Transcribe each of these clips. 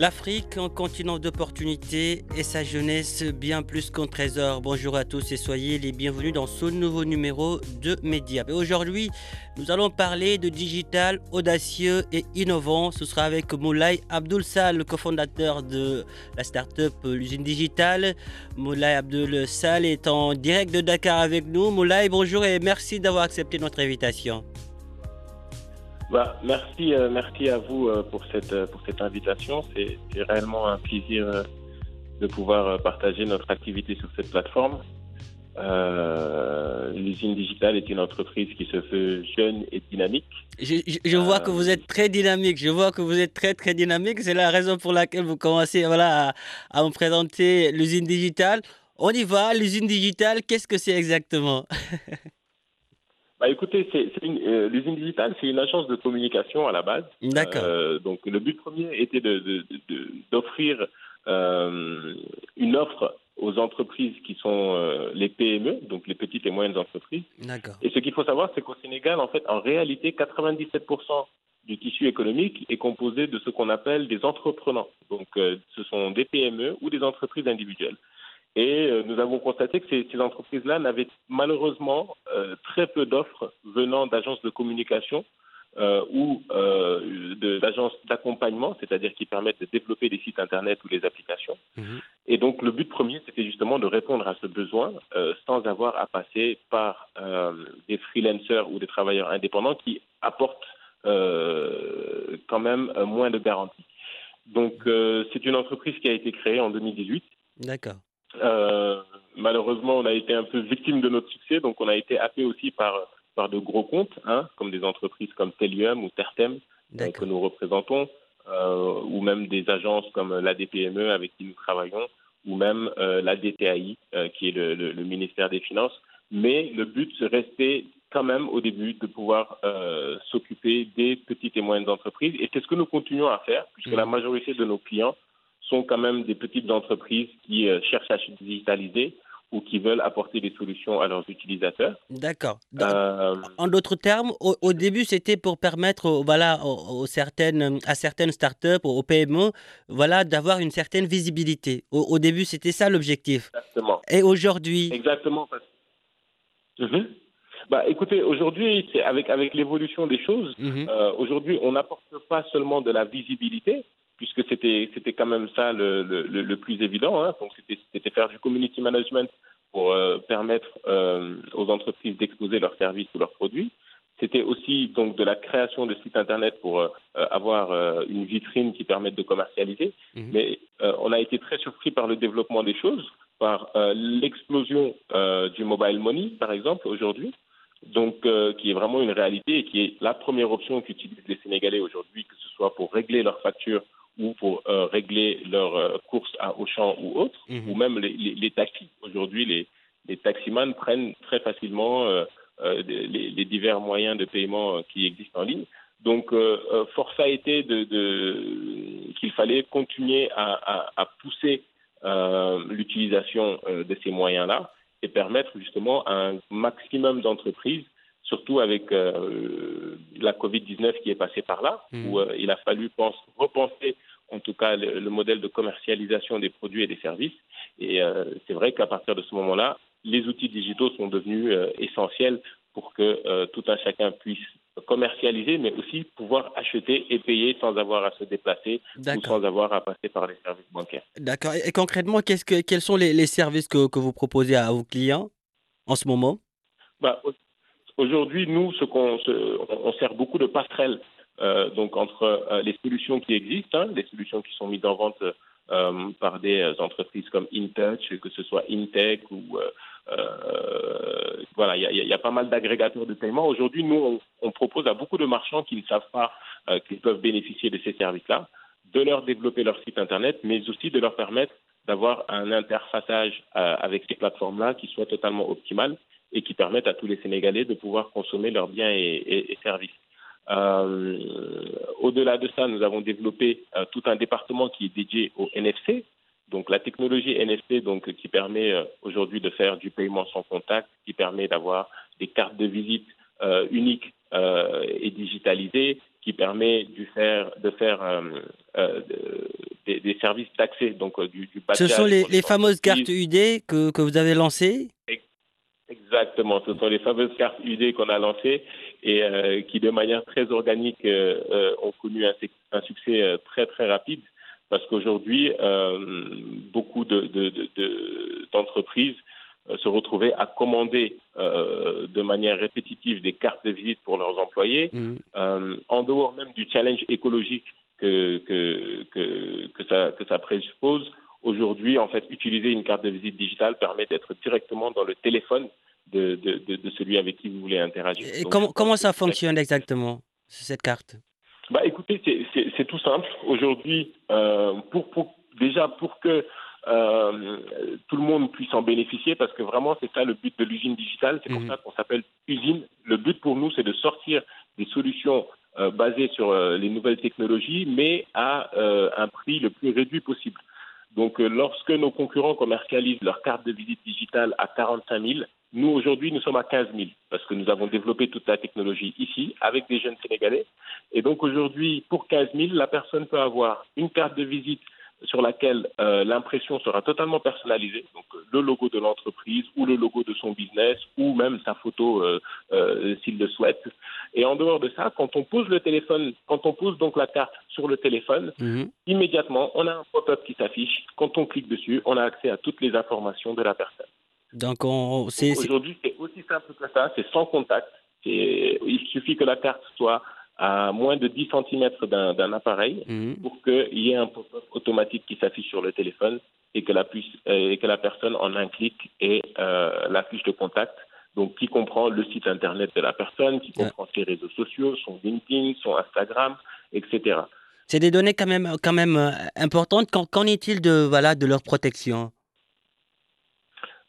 L'Afrique, un continent d'opportunités et sa jeunesse bien plus qu'un trésor. Bonjour à tous et soyez les bienvenus dans ce nouveau numéro de Mediap. Et aujourd'hui, nous allons parler de digital audacieux et innovant. Ce sera avec Moulay Abdul Sal, le cofondateur de la start-up L'usine digitale. Moulay Abdul Sal est en direct de Dakar avec nous. Moulay, bonjour et merci d'avoir accepté notre invitation. Bah, merci, euh, merci à vous euh, pour cette euh, pour cette invitation. C'est réellement un plaisir de pouvoir partager notre activité sur cette plateforme. L'usine digitale est une entreprise qui se veut jeune et dynamique. Je, je- je vois que vous êtes très dynamique. Je vois que vous êtes très très dynamique. C'est la raison pour laquelle vous commencez voilà, à, à me présenter l'usine digitale. On y va, l'usine digitale, qu'est-ce que c'est exactement? Bah, écoutez, c'est c'est une- euh, l'usine digitale, c'est une agence de communication à la base. D'accord. Euh, donc le but premier était de- de- de- de- d'offrir euh, une offre aux entreprises qui sont les PME, donc les petites et moyennes entreprises. D'accord. Et ce qu'il faut savoir, c'est qu'au Sénégal, en fait, en réalité, 97% du tissu économique est composé de ce qu'on appelle des entreprenants. Donc, ce sont des PME ou des entreprises individuelles. Et euh, nous avons constaté que ces, ces entreprises-là n'avaient malheureusement euh, très peu d'offres venant d'agences de communication euh, ou euh, d'agences d'accompagnement, c'est-à-dire qui permettent de développer des sites Internet ou des applications. Mhm. Et donc, le but premier, c'était justement de répondre à ce besoin sans avoir à passer par des freelancers ou des travailleurs indépendants qui apportent quand même moins de garanties. Donc, c'est une entreprise qui a été créée en 2018. D'accord. Euh, malheureusement, on a été un peu victime de notre succès, donc on a été happé aussi par, par de gros comptes, hein, comme des entreprises comme Telium ou Tertem, euh, que nous représentons, euh, ou même des agences comme la DPME avec qui nous travaillons, ou même la DTAI, qui est le, le- le ministère des Finances. Mais le but restait quand même au début de pouvoir s'occuper des petites et moyennes entreprises. Et c'est ce que nous continuons à faire, puisque Mhm. la majorité de nos clients sont quand même des petites entreprises qui euh, cherchent à se digitaliser ou qui veulent apporter des solutions à leurs utilisateurs. D'accord. Euh, En d'autres termes, au, au début, c'était pour permettre voilà, aux, aux certaines, à certaines startups, aux PME, voilà, d'avoir une certaine visibilité. Au, au début, c'était ça l'objectif. exactement. Et aujourd'hui, Exactement. Mhm. Bah, écoutez, aujourd'hui, avec, avec l'évolution des choses, Mhm. euh, aujourd'hui, on n'apporte pas seulement de la visibilité, puisque c'était c'était quand même ça le, le, plus évident. Hein. Donc, c'était c'était faire du community management pour euh, permettre euh, aux entreprises d'exposer leurs services ou leurs produits. C'était aussi donc de la création de sites internet pour euh, avoir une vitrine qui permette de commercialiser. Mhm. Mais on a été très surpris par le développement des choses, par l'explosion du mobile money, par exemple, aujourd'hui. Donc, euh, qui est vraiment une réalité et qui est la première option qu'utilisent les Sénégalais aujourd'hui, que ce soit pour régler leurs factures ou pour euh, régler leurs euh, courses à Auchan ou autres, Mhm. ou même les, les, les taxis. Aujourd'hui, les, les taximans prennent très facilement euh, les, les divers moyens de paiement qui existent en ligne. Donc, euh, force a été de, de, qu'il fallait continuer à, à, à pousser l'utilisation de ces moyens-là et permettre justement à un maximum d'entreprises, surtout avec euh, la Covid-19 qui est passée par là, Mhm. où euh, il a fallu pense, repenser en tout cas le, le modèle de commercialisation des produits et des services. Et euh, c'est vrai qu'à partir de ce moment-là, les outils digitaux sont devenus euh, essentiels pour que euh, tout un chacun puisse commercialiser, mais aussi pouvoir acheter et payer sans avoir à se déplacer ou sans avoir à passer par les services bancaires. D'accord. Et, concrètement, que, quels sont les, services que, que, vous proposez à vos clients en ce moment? Bah, Aujourd'hui, nous, ce qu'on on sert beaucoup de passerelles donc entre euh, les solutions qui existent, hein, les solutions qui sont mises en vente euh, par des entreprises comme InTouch, que ce soit Intech ou voilà, il y, y, a pas mal d'agrégateurs de paiement. Aujourd'hui, nous, on, propose à beaucoup de marchands qui ne savent pas qu'ils peuvent bénéficier de ces services-là, de leur développer leur site internet, mais aussi de leur permettre d'avoir un interfaçage avec ces plateformes-là qui soit totalement optimal et qui permettent à tous les Sénégalais de pouvoir consommer leurs biens et services. Euh, au-delà de ça, nous avons développé euh, tout un département qui est dédié au NFC, donc la technologie NFC, donc qui permet euh, aujourd'hui de faire du paiement sans contact, qui permet d'avoir des cartes de visite uniques et digitalisées, qui permet de faire, de faire des, des, services d'accès, donc du, du Ce sont les, les fameuses cartes UD que, que vous avez lancées? Exactement, ce sont les fameuses cartes UD qu'on a lancées et euh, qui, de manière très organique, euh, euh ont connu un, un, succès très très rapide parce qu'aujourd'hui, euh, beaucoup d'entreprises de, de, se retrouvaient à commander de manière répétitive des cartes de visite pour leurs employés, mmh. en dehors même du challenge écologique que, que, que, que, ça, que ça présuppose. Aujourd'hui, en fait, utiliser une carte de visite digitale permet d'être directement dans le téléphone de, de, de, celui avec qui vous voulez interagir. Et comment, comment ça fonctionne exactement, cette carte? Bah, Écoutez, c'est tout simple. Aujourd'hui, euh, pour, pour, déjà pour que euh, tout le monde puisse en bénéficier, parce que vraiment, c'est ça le but de l'usine digitale. C'est pour mmh. ça qu'on s'appelle usine. Le but pour nous, c'est de sortir des solutions euh, basées sur les nouvelles technologies, mais à un prix le plus réduit possible. Donc, euh, lorsque nos concurrents commercialisent leur carte de visite digitale à 45 000, nous, aujourd'hui, nous sommes à 15 000 parce que nous avons développé toute la technologie ici avec des jeunes Sénégalais. Et donc, aujourd'hui, pour 15 000, la personne peut avoir une carte de visite sur laquelle euh, l'impression sera totalement personnalisée, donc euh, le logo de l'entreprise ou le logo de son business ou même sa photo euh, euh, s'il le souhaite. Et en dehors de ça, quand on pose le téléphone, quand on pose donc la carte sur le téléphone, mmh. immédiatement on a un pop-up qui s'affiche. Quand on clique dessus, on a accès à toutes les informations de la personne. Donc, on, aujourd'hui c'est aussi simple que ça, c'est sans contact. Il suffit que la carte soit à moins de 10 cm d'un appareil mmh. pour qu'il y ait un pop-up automatique qui s'affiche sur le téléphone et que la, puisse, euh, et que la personne en un clic ait euh, la fiche de contact, donc qui comprend le site internet de la personne, qui comprend ses réseaux sociaux, son LinkedIn, son Instagram, etc. C'est des données quand même, quand même euh, importantes. Qu'en est-il de, voilà, de leur protection?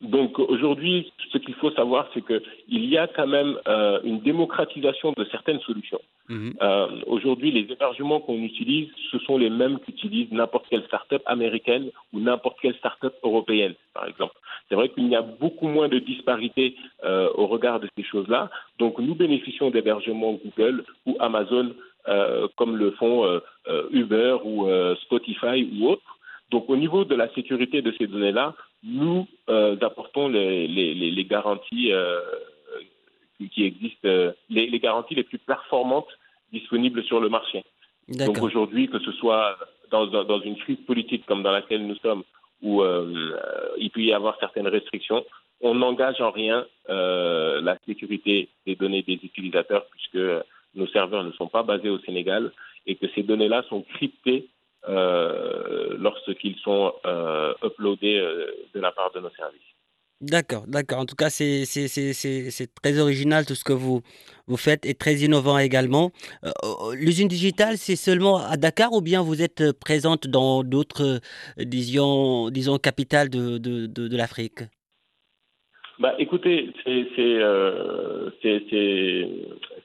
Donc aujourd'hui, ce qu'il faut savoir, c'est qu'il y a quand même euh, une démocratisation de certaines solutions. Mmh. Euh, aujourd'hui, les hébergements qu'on utilise, ce sont les mêmes qu'utilise n'importe quelle start-up américaine ou n'importe quelle start-up européenne, par exemple. C'est vrai qu'il y a beaucoup moins de disparité euh, au regard de ces choses-là. Donc nous bénéficions d'hébergements Google ou Amazon, euh, comme le font euh, euh, Uber ou Spotify ou autres. Donc au niveau de la sécurité de ces données-là, nous euh, apportons les, les, les garanties euh, qui existent, euh, les, les, garanties les plus performantes disponibles sur le marché. Donc aujourd'hui, que ce soit dans, dans, une crise politique comme dans laquelle nous sommes, où il peut y avoir certaines restrictions, on n'engage en rien la sécurité des données des utilisateurs puisque nos serveurs ne sont pas basés au Sénégal et que ces données-là sont cryptées euh, lorsqu'ils sont euh, uploadés euh, de la part de nos services. D'accord, d'accord. En tout cas, c'est très original tout ce que vous, faites et très innovant également. L'usine digitale, c'est seulement à Dakar ou bien vous êtes présente dans d'autres, disons, capitales de l'Afrique? Bah, écoutez, c'est euh,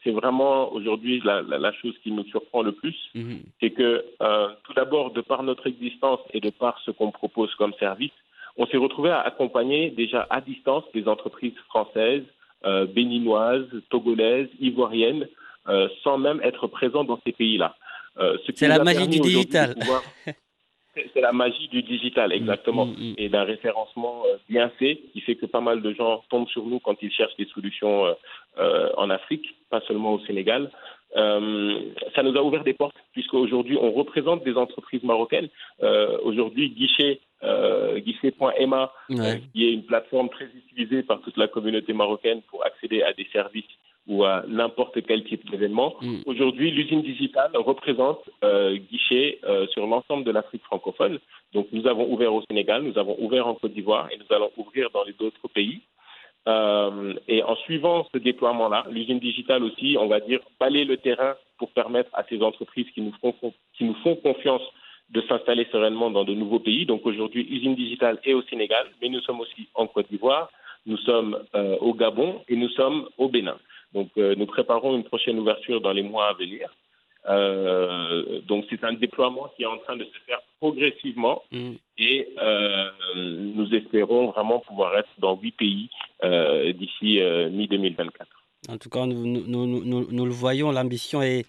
vraiment aujourd'hui la, la, la, chose qui nous surprend le plus, -hmm. c'est que euh, tout d'abord, de par notre existence et de par ce qu'on propose comme service, on s'est retrouvé à accompagner déjà à distance des entreprises françaises, euh, béninoises, togolaises, ivoiriennes, euh, sans même être présents dans ces pays-là. Euh, c'est la magie du digital. C'est la magie du digital, exactement, Mm, mm, mm. et d'un référencement euh, bien fait qui fait que pas mal de gens tombent sur nous quand ils cherchent des solutions euh, euh, en Afrique, pas seulement au Sénégal. Euh, ça nous a ouvert des portes puisqu'aujourd'hui on représente des entreprises marocaines. Euh, aujourd'hui, guichet euh, guichet.ma, Ouais. qui est une plateforme très utilisée par toute la communauté marocaine pour accéder à des services ou à n'importe quel type d'événement. Mm. Aujourd'hui, l'usine digitale représente euh, guichet euh, sur l'ensemble de l'Afrique francophone. Donc, nous avons ouvert au Sénégal, nous avons ouvert en Côte d'Ivoire et nous allons ouvrir dans les autres pays. Euh, et en suivant ce déploiement-là, l'usine digitale aussi, on va dire, balayer le terrain pour permettre à ces entreprises qui nous font, qui nous font confiance de s'installer sereinement dans de nouveaux pays. Donc aujourd'hui, usine digitale est au Sénégal, mais nous sommes aussi en Côte d'Ivoire, nous sommes euh, au Gabon et nous sommes au Bénin. Donc euh, nous préparons une prochaine ouverture dans les mois à venir. Euh, donc c'est un déploiement qui est en train de se faire progressivement Mm. et euh, nous espérons vraiment pouvoir être dans huit pays d'ici euh, mi-2024. En tout cas, nous, nous, nous, nous- nous le voyons, l'ambition est,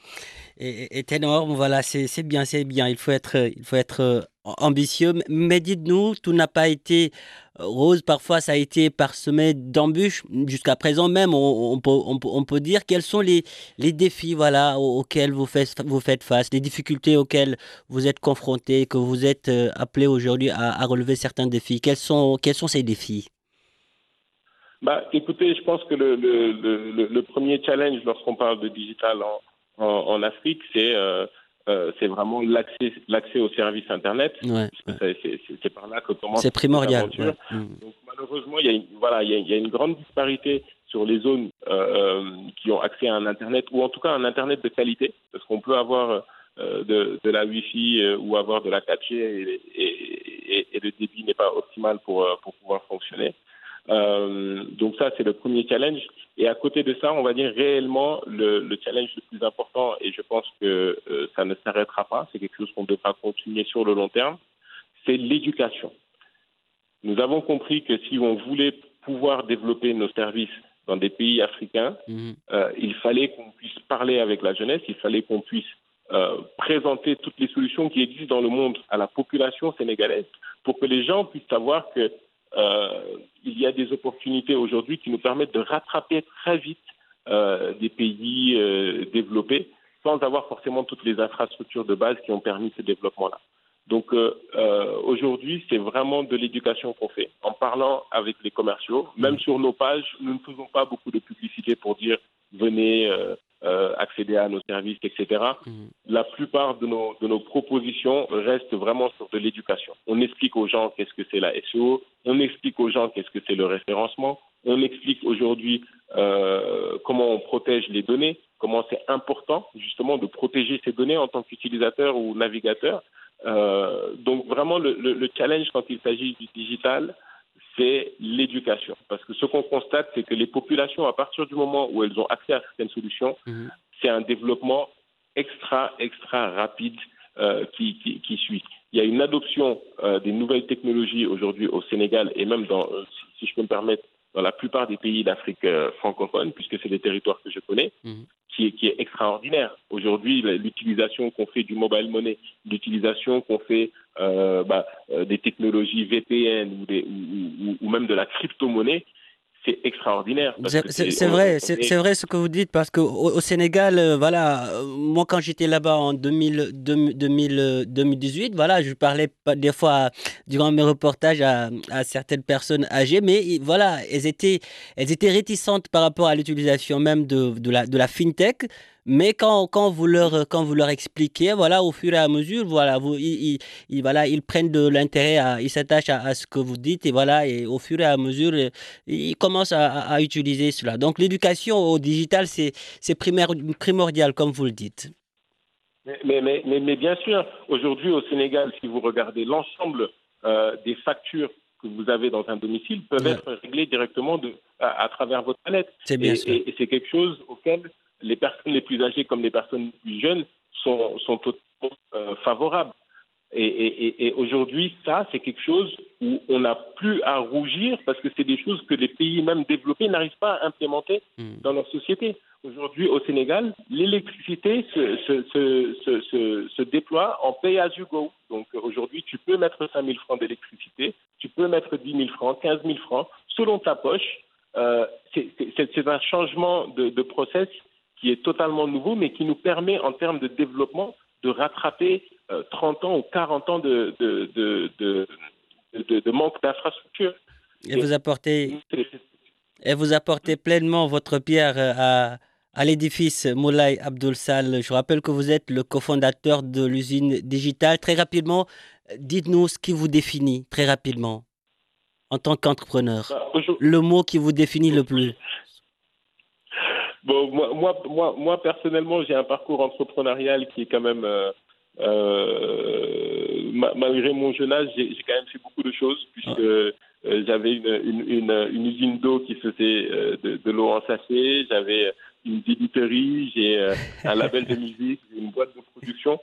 est, est énorme. Voilà, c'est bien, c'est bien. Il faut être, il faut être ambitieux. Mais dites-nous, tout n'a pas été euh, rose. Parfois, ça a été parsemé d'embûches. Jusqu'à présent même, on, peut, on, on peut dire quels sont les, les défis voilà, au- auxquels vous faites, vous faites face, les difficultés auxquelles vous êtes confrontés, que vous êtes euh, appelés aujourd'hui à, relever certains défis. Quels sont, quels sont ces défis? Bah, écoutez, je pense que le, le, le, premier challenge lorsqu'on parle de digital en, en, en Afrique, c'est euh, euh, c'est vraiment l'accès l'accès aux services Internet. ouais, c'est- par là que commence C'est primordial. ouais. Mm. Donc malheureusement, il y a une, voilà, il y a, il y a une grande disparité sur les zones euh, qui ont accès à un Internet, ou en tout cas un Internet de qualité, parce qu'on peut avoir euh, de, de la Wi-Fi euh, ou avoir de la 4G et, et, et- et le débit n'est pas optimal pour, euh, pour pouvoir fonctionner. Euh, donc ça, c'est le premier challenge. Et à côté de ça, on va dire réellement le, le challenge le plus important, et je pense que euh, ça ne s'arrêtera pas, c'est quelque chose qu'on devra continuer sur le long terme, c'est l'éducation. Nous avons compris que si on voulait pouvoir développer nos services dans des pays africains, Mhm. euh, il fallait qu'on puisse parler avec la jeunesse, il fallait qu'on puisse euh, présenter toutes les solutions qui existent dans le monde à la population sénégalaise pour que les gens puissent savoir que euh, il y a des opportunités aujourd'hui qui nous permettent de rattraper très vite euh, des pays euh, développés sans avoir forcément toutes les infrastructures de base qui ont permis ce développement-là. Donc euh, euh, aujourd'hui, c'est vraiment de l'éducation qu'on fait en parlant avec les commerciaux. Même sur nos pages, nous ne faisons pas beaucoup de publicité pour dire venez euh, accéder à nos services, etc. Mhm. La plupart de nos, de nos propositions restent vraiment sur de l'éducation. On explique aux gens qu'est-ce que c'est la SEO, on explique aux gens qu'est-ce que c'est le référencement, on explique aujourd'hui euh, comment on protège les données, comment c'est important justement de protéger ces données en tant qu'utilisateur ou navigateur. Euh, donc vraiment le, le, le challenge quand il s'agit du digital, c'est l'éducation. Parce que ce qu'on constate, c'est que les populations, à partir du moment où elles ont accès à certaines solutions, Mhm. c'est un développement extra, extra rapide euh, qui, qui, qui suit. Il y a une adoption euh, des nouvelles technologies aujourd'hui au Sénégal et même dans, euh, si, je peux me permettre, dans la plupart des pays d'Afrique francophone, puisque c'est des territoires que je connais, Mhm. qui, est, qui est extraordinaire. Aujourd'hui, l'utilisation qu'on fait du mobile money, l'utilisation qu'on fait euh, bah, euh, des technologies VPN ou, des, ou, ou, ou même de la crypto-monnaie, c'est extraordinaire. C'est vrai, c'est est- c'est vrai ce que vous dites parce que au, au Sénégal, euh, voilà, euh, moi quand j'étais là-bas en 2000, 2000, 2000, euh, 2018, voilà, je parlais des fois à- durant mes reportages à, à certaines personnes âgées, mais voilà, elles étaient, elles étaient réticentes par rapport à l'utilisation même de, de la, de la fintech. Mais quand, quand, vous leur, quand vous leur expliquez, voilà, au fur et à mesure, voilà, vous, ils, ils- voilà, ils prennent de l'intérêt, ils s'attachent à, à ce que vous dites, et voilà, et au fur et à mesure, euh, ils commencent à, à- utiliser cela. Donc l'éducation au digital, c'est primordial, comme vous le dites. Mais, mais, mais, mais- bien sûr, aujourd'hui au Sénégal, si vous regardez l'ensemble euh, des factures que vous avez dans un domicile peuvent Ouais. être réglées directement de, à, à travers votre palette. C'est bien Et, sûr. et- et c'est quelque chose auquel les personnes les plus âgées comme les personnes les plus jeunes sont, sont totalement euh, favorables. Et, aujourd'hui, ça, c'est quelque chose où on n'a plus à rougir parce que c'est des choses que les pays même développés n'arrivent pas à implémenter hmm. dans leur société. Aujourd'hui, au Sénégal, l'électricité se, se, se, déploie en pay as you go. Donc aujourd'hui, tu peux mettre 5 000 francs d'électricité, tu peux mettre 10 000 francs, 15 000 francs, selon ta poche. Euh, c'est un changement de, de process qui est totalement nouveau, mais qui nous permet, en termes de développement, de rattraper 30 euh, ans ou 40 ans de, de, de, manque d'infrastructures. Et, vous apportez, et vous apportez pleinement votre pierre à, à l'édifice Moulay Abdul Sal. Je rappelle que vous êtes le cofondateur de l'usine digitale. Très rapidement, dites-nous ce qui vous définit, très rapidement, en tant qu'entrepreneur. Bah, le mot qui vous définit le plus. Bon, moi, moi, moi, personnellement, j'ai un parcours entrepreneurial qui est quand même euh, euh, malgré mon jeune âge, j'ai quand même fait beaucoup de choses puisque euh, j'avais une, une, une, usine d'eau qui faisait de, de l'eau en sachet, j'avais une débiterie, j'ai un label de musique, une boîte de production.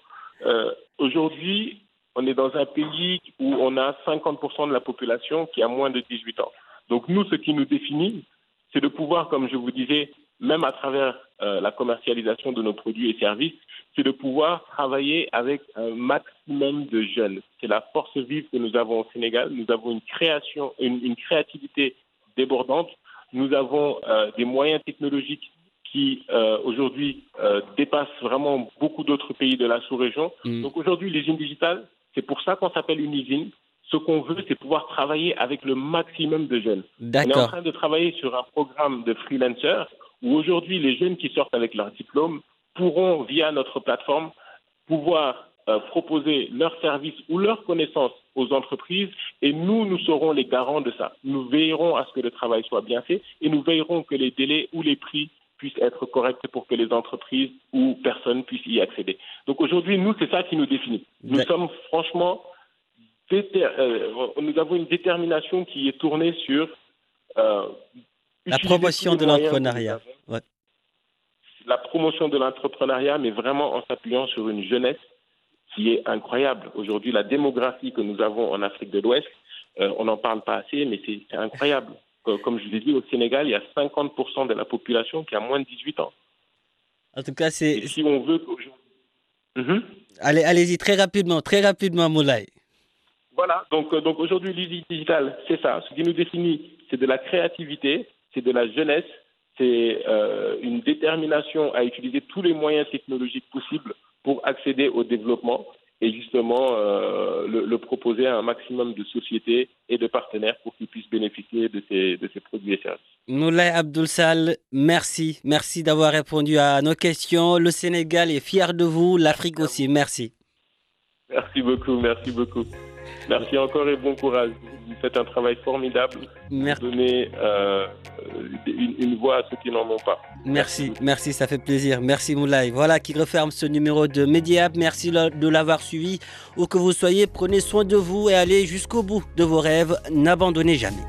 Aujourd'hui, on est dans un pays où on a 50% de la population qui a moins de 18 ans. Donc nous, ce qui nous définit, c'est de pouvoir, comme je vous disais, même à travers la commercialisation de nos produits et services, c'est de pouvoir travailler avec un maximum de jeunes. C'est la force vive que nous avons au Sénégal. Nous avons une création, une, créativité débordante. Nous avons euh, des moyens technologiques qui euh, aujourd'hui euh, dépassent vraiment beaucoup d'autres pays de la sous-région. Mm. Donc aujourd'hui, l'usine digitale, c'est pour ça qu'on s'appelle une usine. Ce qu'on veut, c'est pouvoir travailler avec le maximum de jeunes. On est en train de travailler sur un programme de freelancers où aujourd'hui, les jeunes qui sortent avec leur diplôme pourront, via notre plateforme, pouvoir euh, proposer leurs services ou leurs connaissances aux entreprises et nous, nous serons les garants de ça. Nous veillerons à ce que le travail soit bien fait et nous veillerons que les délais ou les prix puissent être corrects pour que les entreprises ou personnes puissent y accéder. Donc aujourd'hui, nous, c'est ça qui nous définit. Nous sommes franchement, euh, nous avons une détermination qui est tournée sur euh, la promotion de l'entrepreneuriat la promotion de l'entrepreneuriat, mais vraiment en s'appuyant sur une jeunesse qui est incroyable. Aujourd'hui, la démographie que nous avons en Afrique de l'Ouest, euh, on n'en parle pas assez, mais c'est incroyable. Comme je vous ai dit, au Sénégal, il y a 50% de la population qui a moins de 18 ans. En tout cas, c'est. Si on veut. Allez, allez-y très rapidement, très rapidement, Moulay. Voilà, donc, euh, donc aujourd'hui, l'idée digitale, c'est ça. Ce qui nous définit, c'est de la créativité, c'est de la jeunesse, c'est euh, une détermination à utiliser tous les moyens technologiques possibles pour accéder au développement et justement euh, le, proposer à un maximum de sociétés et de partenaires pour qu'ils puissent bénéficier de ces, de ces produits et services. Moulay Abdoul Sal, merci. Merci d'avoir répondu à nos questions. Le Sénégal est fier de vous, l'Afrique aussi. Merci. Merci beaucoup, merci beaucoup. Merci encore et bon courage. Vous faites un travail formidable. Merci. Vous donnez euh, une, voix à ceux qui n'en ont pas. Merci, merci, ça fait plaisir. Merci Moulay. Voilà qui referme ce numéro de Mediap. Merci de l'avoir suivi. Où que vous soyez, prenez soin de vous et allez jusqu'au bout de vos rêves. N'abandonnez jamais.